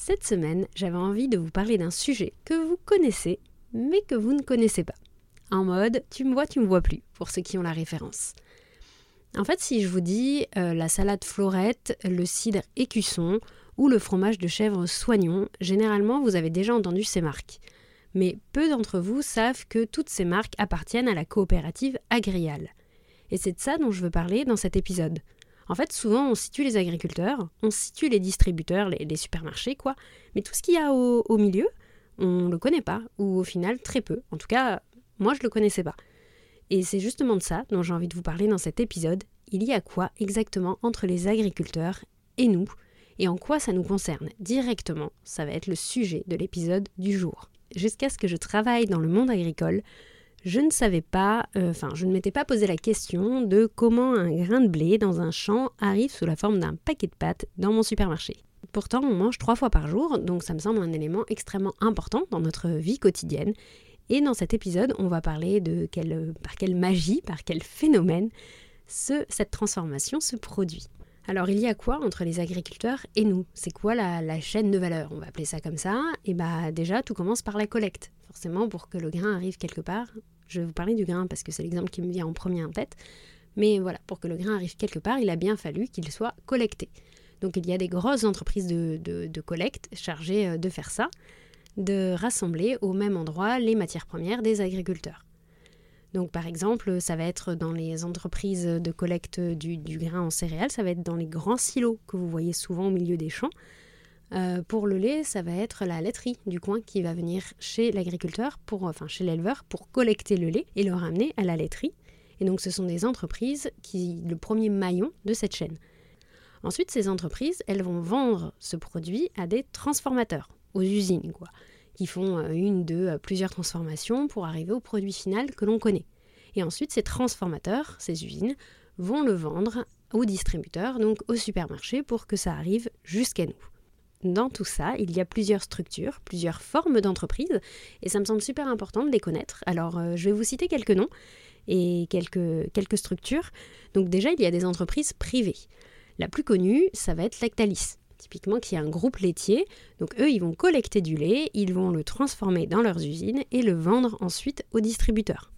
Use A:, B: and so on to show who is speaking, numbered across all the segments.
A: cette semaine, j'avais envie de vous parler d'un sujet que vous connaissez, mais que vous ne connaissez pas. En mode, tu me vois, tu me vois plus, pour ceux qui ont la référence. En fait, si je vous dis euh, la salade florette, le cidre écusson ou le fromage de chèvre soignon, généralement vous avez déjà entendu ces marques. Mais peu d'entre vous savent que toutes ces marques appartiennent à la coopérative Agrial. Et c'est de ça dont je veux parler dans cet épisode. En fait, souvent, on situe les agriculteurs, on situe les distributeurs, les, supermarchés, quoi. Mais tout ce qu'il y a au, milieu, on ne le connaît pas, ou au final, très peu. En tout cas, moi, je ne le connaissais pas. Et c'est justement de ça dont j'ai envie de vous parler dans cet épisode. Il y a quoi exactement entre les agriculteurs et nous? Et en quoi ça nous concerne directement? Ça va être le sujet de l'épisode du jour. Jusqu'à ce que je travaille dans le monde agricole, je ne savais pas, euh, enfin, je ne m'étais pas posé la question de comment un grain de blé dans un champ arrive sous la forme d'un paquet de pâtes dans mon supermarché. Pourtant, on mange trois fois par jour, donc ça me semble un élément extrêmement important dans notre vie quotidienne. Et dans cet épisode, on va parler de par quelle magie, par quel phénomène cette transformation se produit. Alors il y a quoi entre les agriculteurs et nous? C'est quoi la, la, chaîne de valeur? On va appeler ça comme ça. Et bah déjà, tout commence par la collecte. Forcément, pour que le grain arrive quelque part, je vais vous parler du grain parce que c'est l'exemple qui me vient en premier en tête. Mais voilà, pour que le grain arrive quelque part, il a bien fallu qu'il soit collecté. Donc il y a des grosses entreprises de, collecte chargées euh, de faire ça, de rassembler au même endroit les matières premières des agriculteurs. Donc par exemple, ça va être dans les entreprises de collecte du, du, grain en céréales, ça va être dans les grands silos que vous voyez souvent au milieu des champs. Euh, pour le lait, ça va être la laiterie du coin qui va venir chez l'agriculteur, pour, enfin chez l'éleveur, pour collecter le lait et le ramener à la laiterie. Et donc ce sont des entreprises qui, le premier maillon de cette chaîne. Ensuite, ces entreprises, elles vont vendre ce produit à des transformateurs, aux usines, quoi, qui font euh, une, deux, euh, plusieurs transformations pour arriver au produit final que l'on connaît. Et ensuite, ces transformateurs, ces usines, vont le vendre aux distributeurs, donc au supermarché, pour que ça arrive jusqu'à nous dans tout ça, il y a plusieurs structures, plusieurs formes d'entreprises, et ça me semble super important de les connaître. Alors, euh, je vais vous citer quelques noms et quelques, quelques structures. Donc déjà, il y a des entreprises privées. La plus connue, ça va être Lactalis, typiquement qui est un groupe laitier. Donc eux, ils vont collecter du lait, ils vont le transformer dans leurs usines et le vendre ensuite aux distributeurs.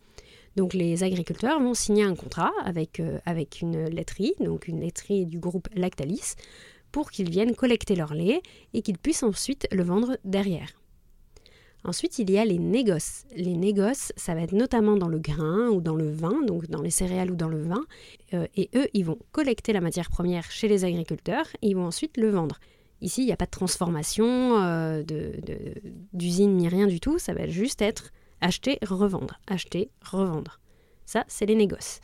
A: Donc les agriculteurs vont signer un contrat avec, euh, avec une laiterie, donc une laiterie du groupe Lactalis, pour qu'ils viennent collecter leur lait et qu'ils puissent ensuite le vendre derrière. Ensuite, il y a les négoces. Les négoces, ça va être notamment dans le grain ou dans le vin, donc dans les céréales ou dans le vin. Euh, et eux, ils vont collecter la matière première chez les agriculteurs et ils vont ensuite le vendre. Ici, il n'y a pas de transformation euh, d'usine ni rien du tout. Ça va juste être acheter, revendre, acheter, revendre. Ça, c'est les négoces.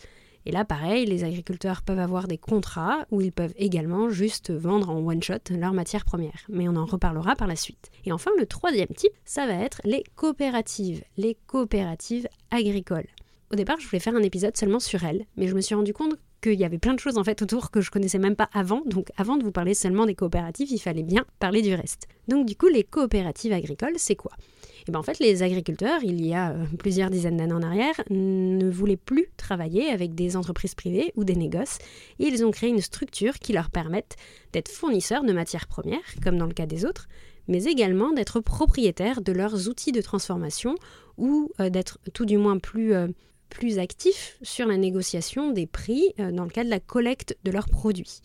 A: Et là, pareil, les agriculteurs peuvent avoir des contrats où ils peuvent également juste vendre en one-shot leurs matières premières. Mais on en reparlera par la suite. Et enfin, le troisième type, ça va être les coopératives, les coopératives agricoles. Au départ, je voulais faire un épisode seulement sur elles, mais je me suis rendu compte qu'il y avait plein de choses en fait autour que je connaissais même pas avant. Donc avant de vous parler seulement des coopératives, il fallait bien parler du reste. Donc du coup, les coopératives agricoles, c'est quoi? Et ben en fait, les agriculteurs, il y a euh, plusieurs dizaines d'années en arrière, ne voulaient plus travailler avec des entreprises privées ou des négoces. Et ils ont créé une structure qui leur permette d'être fournisseurs de matières premières, comme dans le cas des autres, mais également d'être propriétaires de leurs outils de transformation ou euh, d'être tout du moins plus, euh, plus actifs sur la négociation des prix dans le cas de la collecte de leurs produits.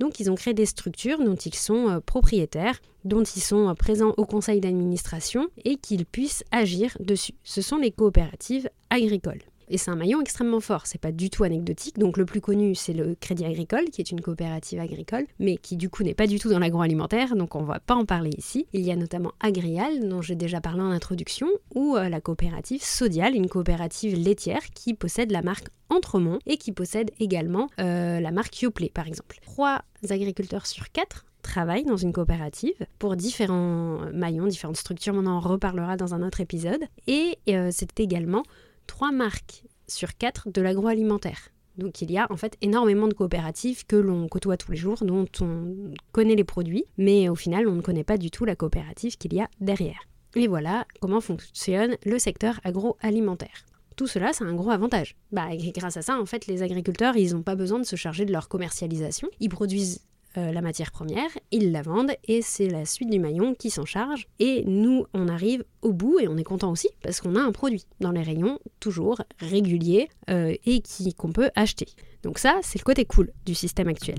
A: Donc ils ont créé des structures dont ils sont euh, propriétaires, dont ils sont euh, présents au conseil d'administration et qu'ils puissent agir dessus. Ce sont les coopératives agricoles. Et c'est un maillon extrêmement fort, c'est pas du tout anecdotique. Donc le plus connu, c'est le Crédit Agricole, qui est une coopérative agricole, mais qui du coup n'est pas du tout dans l'agroalimentaire, donc on va pas en parler ici. Il y a notamment Agrial, dont j'ai déjà parlé en introduction, ou euh, la coopérative Sodial, une coopérative laitière qui possède la marque Entremont et qui possède également la marque Yoplait par exemple. Trois agriculteurs sur quatre travaillent dans une coopérative pour différents maillons, différentes structures. On en reparlera dans un autre épisode. Et euh, c'est également trois marques sur quatre de l'agroalimentaire. Donc il y a en fait énormément de coopératives que l'on côtoie tous les jours, dont on connaît les produits, mais au final on ne connaît pas du tout la coopérative qu'il y a derrière. Et voilà comment fonctionne le secteur agroalimentaire. Tout cela, c'est un gros avantage. Bah, grâce à ça, en fait, les agriculteurs, ils n'ont pas besoin de se charger de leur commercialisation. Ils produisent euh, la matière première, ils la vendent et c'est la suite du maillon qui s'en charge. Et nous, on arrive au bout et on est content aussi parce qu'on a un produit dans les rayons toujours régulier euh, et qu'on peut acheter. Donc ça, c'est le côté cool du système actuel.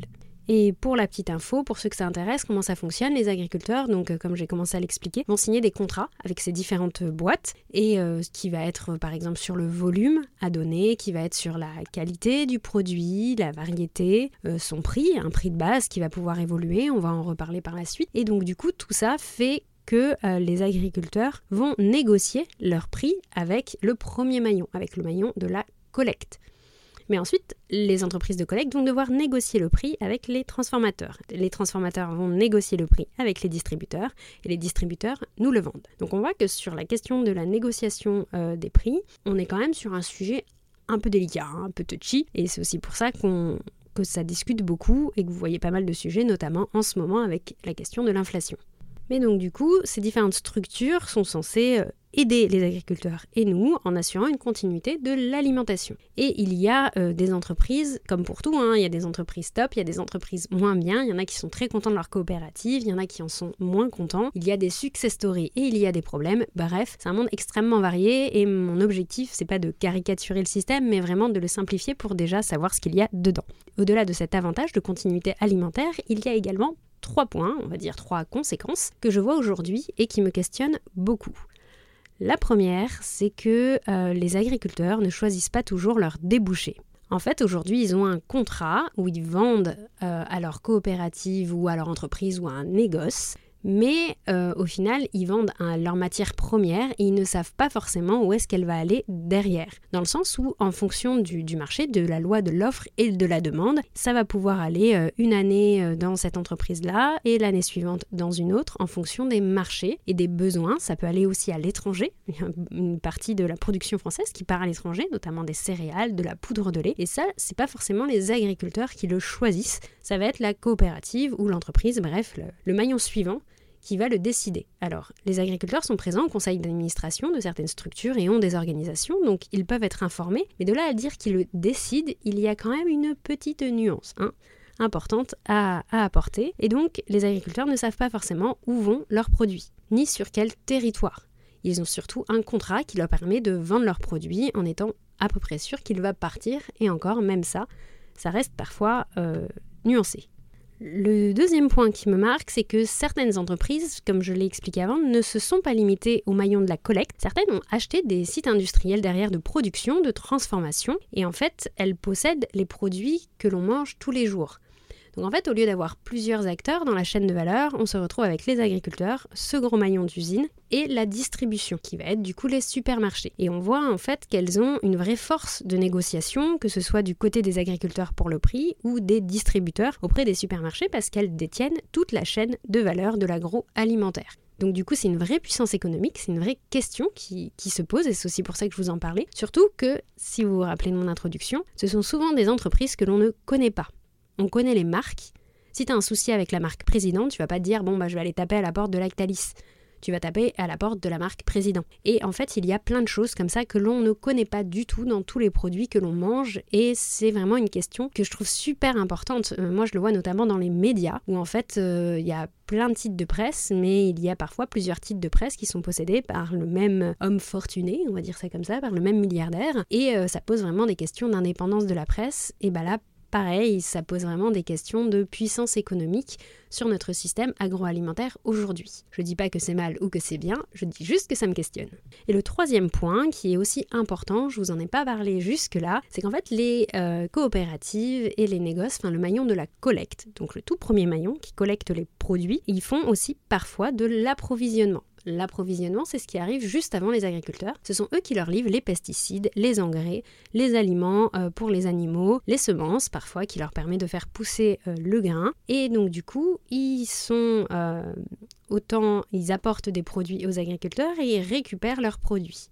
A: Et pour la petite info, pour ceux que ça intéresse, comment ça fonctionne, les agriculteurs, donc euh, comme j'ai commencé à l'expliquer, vont signer des contrats avec ces différentes boîtes et euh, ce qui va être par exemple sur le volume à donner, qui va être sur la qualité du produit, la variété, euh, son prix, un prix de base qui va pouvoir évoluer, on va en reparler par la suite. Et donc du coup, tout ça fait que les agriculteurs vont négocier leur prix avec le premier maillon, avec le maillon de la collecte. Mais ensuite, les entreprises de collecte vont devoir négocier le prix avec les transformateurs. Les transformateurs vont négocier le prix avec les distributeurs et les distributeurs nous le vendent. Donc on voit que sur la question de la négociation euh, des prix, on est quand même sur un sujet un peu délicat, hein, un peu touchy, et c'est aussi pour ça qu'on que ça discute beaucoup et que vous voyez pas mal de sujets, notamment en ce moment avec la question de l'inflation. Mais donc du coup, ces différentes structures sont censées euh, aider les agriculteurs et nous en assurant une continuité de l'alimentation. Et il y a euh, des entreprises, comme pour tout, hein, il y a des entreprises top, il y a des entreprises moins bien, il y en a qui sont très contents de leur coopérative, il y en a qui en sont moins contents, il y a des success stories et il y a des problèmes. Bref, c'est un monde extrêmement varié et mon objectif, c'est pas de caricaturer le système, mais vraiment de le simplifier pour déjà savoir ce qu'il y a dedans. Au-delà de cet avantage de continuité alimentaire, il y a également trois points, on va dire trois conséquences, que je vois aujourd'hui et qui me questionnent beaucoup. La première, c'est que euh, les agriculteurs ne choisissent pas toujours leur débouché. En fait, aujourd'hui, ils ont un contrat où ils vendent euh, à leur coopérative ou à leur entreprise ou à un négoce mais euh, au final, ils vendent leur matière première et ils ne savent pas forcément où est-ce qu'elle va aller derrière. Dans le sens où, en fonction du, marché, de la loi de l'offre et de la demande, ça va pouvoir aller euh, une année euh, dans cette entreprise-là et l'année suivante dans une autre en fonction des marchés et des besoins. Ça peut aller aussi à l'étranger. Il y a une partie de la production française qui part à l'étranger, notamment des céréales, de la poudre de lait. Et ça, c'est pas forcément les agriculteurs qui le choisissent. Ça va être la coopérative ou l'entreprise, bref, le maillon suivant qui va le décider. Alors, les agriculteurs sont présents au conseil d'administration de certaines structures et ont des organisations, donc ils peuvent être informés, mais de là à dire qu'ils le décident, il y a quand même une petite nuance. Hein, importante à, apporter. Et donc, les agriculteurs ne savent pas forcément où vont leurs produits, ni sur quel territoire. Ils ont surtout un contrat qui leur permet de vendre leurs produits en étant à peu près sûr qu'il va partir. Et encore, même ça, ça reste parfois euh, nuancé. Le deuxième point qui me marque, c'est que certaines entreprises, comme je l'ai expliqué avant, ne se sont pas limitées au maillon de la collecte. Certaines ont acheté des sites industriels derrière de production, de transformation, et en fait, elles possèdent les produits que l'on mange tous les jours. Donc en fait, au lieu d'avoir plusieurs acteurs dans la chaîne de valeur, on se retrouve avec les agriculteurs, ce gros maillon d'usine et la distribution, qui va être du coup les supermarchés. Et on voit en fait qu'elles ont une vraie force de négociation, que ce soit du côté des agriculteurs pour le prix ou des distributeurs auprès des supermarchés, parce qu'elles détiennent toute la chaîne de valeur de l'agroalimentaire. Donc du coup, c'est une vraie puissance économique, c'est une vraie question qui, se pose, et c'est aussi pour ça que je vous en parlais. Surtout que, si vous vous rappelez de mon introduction, ce sont souvent des entreprises que l'on ne connaît pas on connaît les marques. Si tu as un souci avec la marque président, tu vas pas te dire bon bah je vais aller taper à la porte de Lactalis. Tu vas taper à la porte de la marque président. Et en fait, il y a plein de choses comme ça que l'on ne connaît pas du tout dans tous les produits que l'on mange. Et c'est vraiment une question que je trouve super importante. Euh, moi, je le vois notamment dans les médias, où en fait, euh, il y a plein de titres de presse, mais il y a parfois plusieurs titres de presse qui sont possédés par le même homme fortuné, on va dire ça comme ça, par le même milliardaire. Et euh, ça pose vraiment des questions d'indépendance de la presse. Et bah là, pareil, ça pose vraiment des questions de puissance économique sur notre système agroalimentaire aujourd'hui. Je dis pas que c'est mal ou que c'est bien, je dis juste que ça me questionne. Et le troisième point, qui est aussi important, je vous en ai pas parlé jusque-là, c'est qu'en fait les euh, coopératives et les négoces, enfin le maillon de la collecte, donc le tout premier maillon qui collecte les produits, ils font aussi parfois de l'approvisionnement. L'approvisionnement, c'est ce qui arrive juste avant les agriculteurs. Ce sont eux qui leur livrent les pesticides, les engrais, les aliments euh, pour les animaux, les semences parfois qui leur permet de faire pousser euh, le grain. Et donc du coup, ils sont euh, autant ils apportent des produits aux agriculteurs et ils récupèrent leurs produits.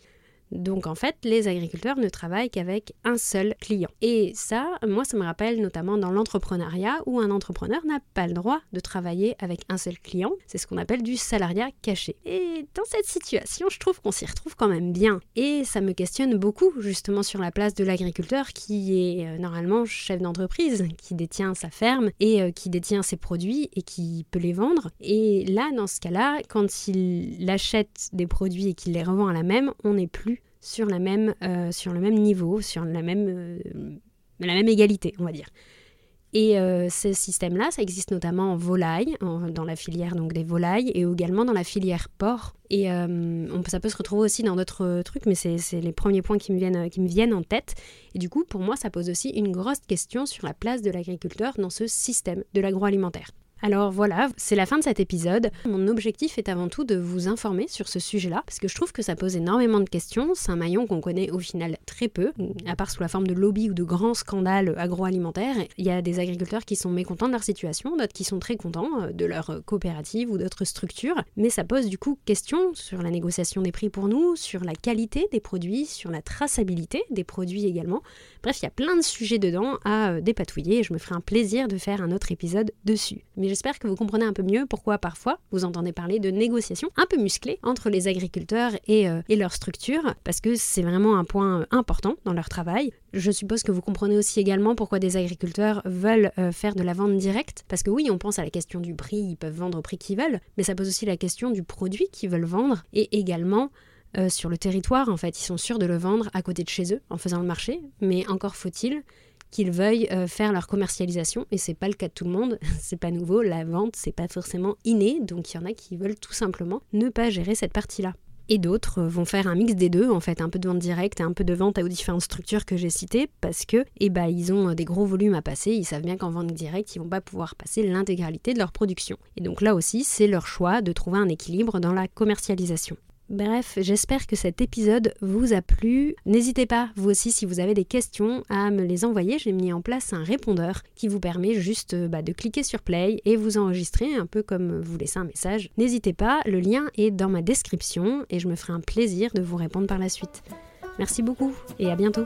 A: Donc en fait, les agriculteurs ne travaillent qu'avec un seul client. Et ça, moi, ça me rappelle notamment dans l'entrepreneuriat où un entrepreneur n'a pas le droit de travailler avec un seul client. C'est ce qu'on appelle du salariat caché. Et dans cette situation, je trouve qu'on s'y retrouve quand même bien. Et ça me questionne beaucoup justement sur la place de l'agriculteur qui est euh, normalement chef d'entreprise, qui détient sa ferme et euh, qui détient ses produits et qui peut les vendre. Et là, dans ce cas-là, quand il achète des produits et qu'il les revend à la même, on n'est plus sur, la même, euh, sur le même niveau, sur la même, euh, la même égalité, on va dire. Et euh, ce système-là, ça existe notamment en volaille, dans la filière donc des volailles, et également dans la filière porc. Et ça peut se retrouver aussi dans d'autres trucs, mais c'est les premiers points qui me, viennent, qui me viennent en tête. Et du coup, pour moi, ça pose aussi une grosse question sur la place de l'agriculteur dans ce système de l'agroalimentaire. Alors voilà, c'est la fin de cet épisode. Mon objectif est avant tout de vous informer sur ce sujet-là, parce que je trouve que ça pose énormément de questions. C'est un maillon qu'on connaît au final très peu, à part sous la forme de lobby ou de grands scandales agroalimentaires. Il y a des agriculteurs qui sont mécontents de leur situation, d'autres qui sont très contents euh, de leur coopérative ou d'autres structures, mais ça pose du coup question sur la négociation des prix pour nous, sur la qualité des produits, sur la traçabilité des produits également. Bref, il y a plein de sujets dedans à euh, dépatouiller et je me ferai un plaisir de faire un autre épisode dessus j'espère que vous comprenez un peu mieux pourquoi parfois vous entendez parler de négociations un peu musclées entre les agriculteurs et, euh, et leur structure, parce que c'est vraiment un point euh, important dans leur travail. Je suppose que vous comprenez aussi également pourquoi des agriculteurs veulent euh, faire de la vente directe, parce que oui, on pense à la question du prix, ils peuvent vendre au prix qu'ils veulent, mais ça pose aussi la question du produit qu'ils veulent vendre, et également sur le territoire, en fait, ils sont sûrs de le vendre à côté de chez eux en faisant le marché, mais encore faut-il qu'ils veuillent euh, faire leur commercialisation. Et c'est pas le cas de tout le monde, c'est pas nouveau, la vente c'est pas forcément inné, donc il y en a qui veulent tout simplement ne pas gérer cette partie-là. Et d'autres vont faire un mix des deux, en fait, un peu de vente directe et un peu de vente aux différentes structures que j'ai citées, parce que eh ben, ils ont des gros volumes à passer, ils savent bien qu'en vente directe, ils vont pas pouvoir passer l'intégralité de leur production. Et donc là aussi, c'est leur choix de trouver un équilibre dans la commercialisation. Bref, j'espère que cet épisode vous a plu. N'hésitez pas, vous aussi, si vous avez des questions, à me les envoyer. J'ai mis en place un répondeur qui vous permet juste euh, bah, de cliquer sur play et vous enregistrer un peu comme vous laissez un message. N'hésitez pas, le lien est dans ma description et je me ferai un plaisir de vous répondre par la suite. Merci beaucoup et à bientôt.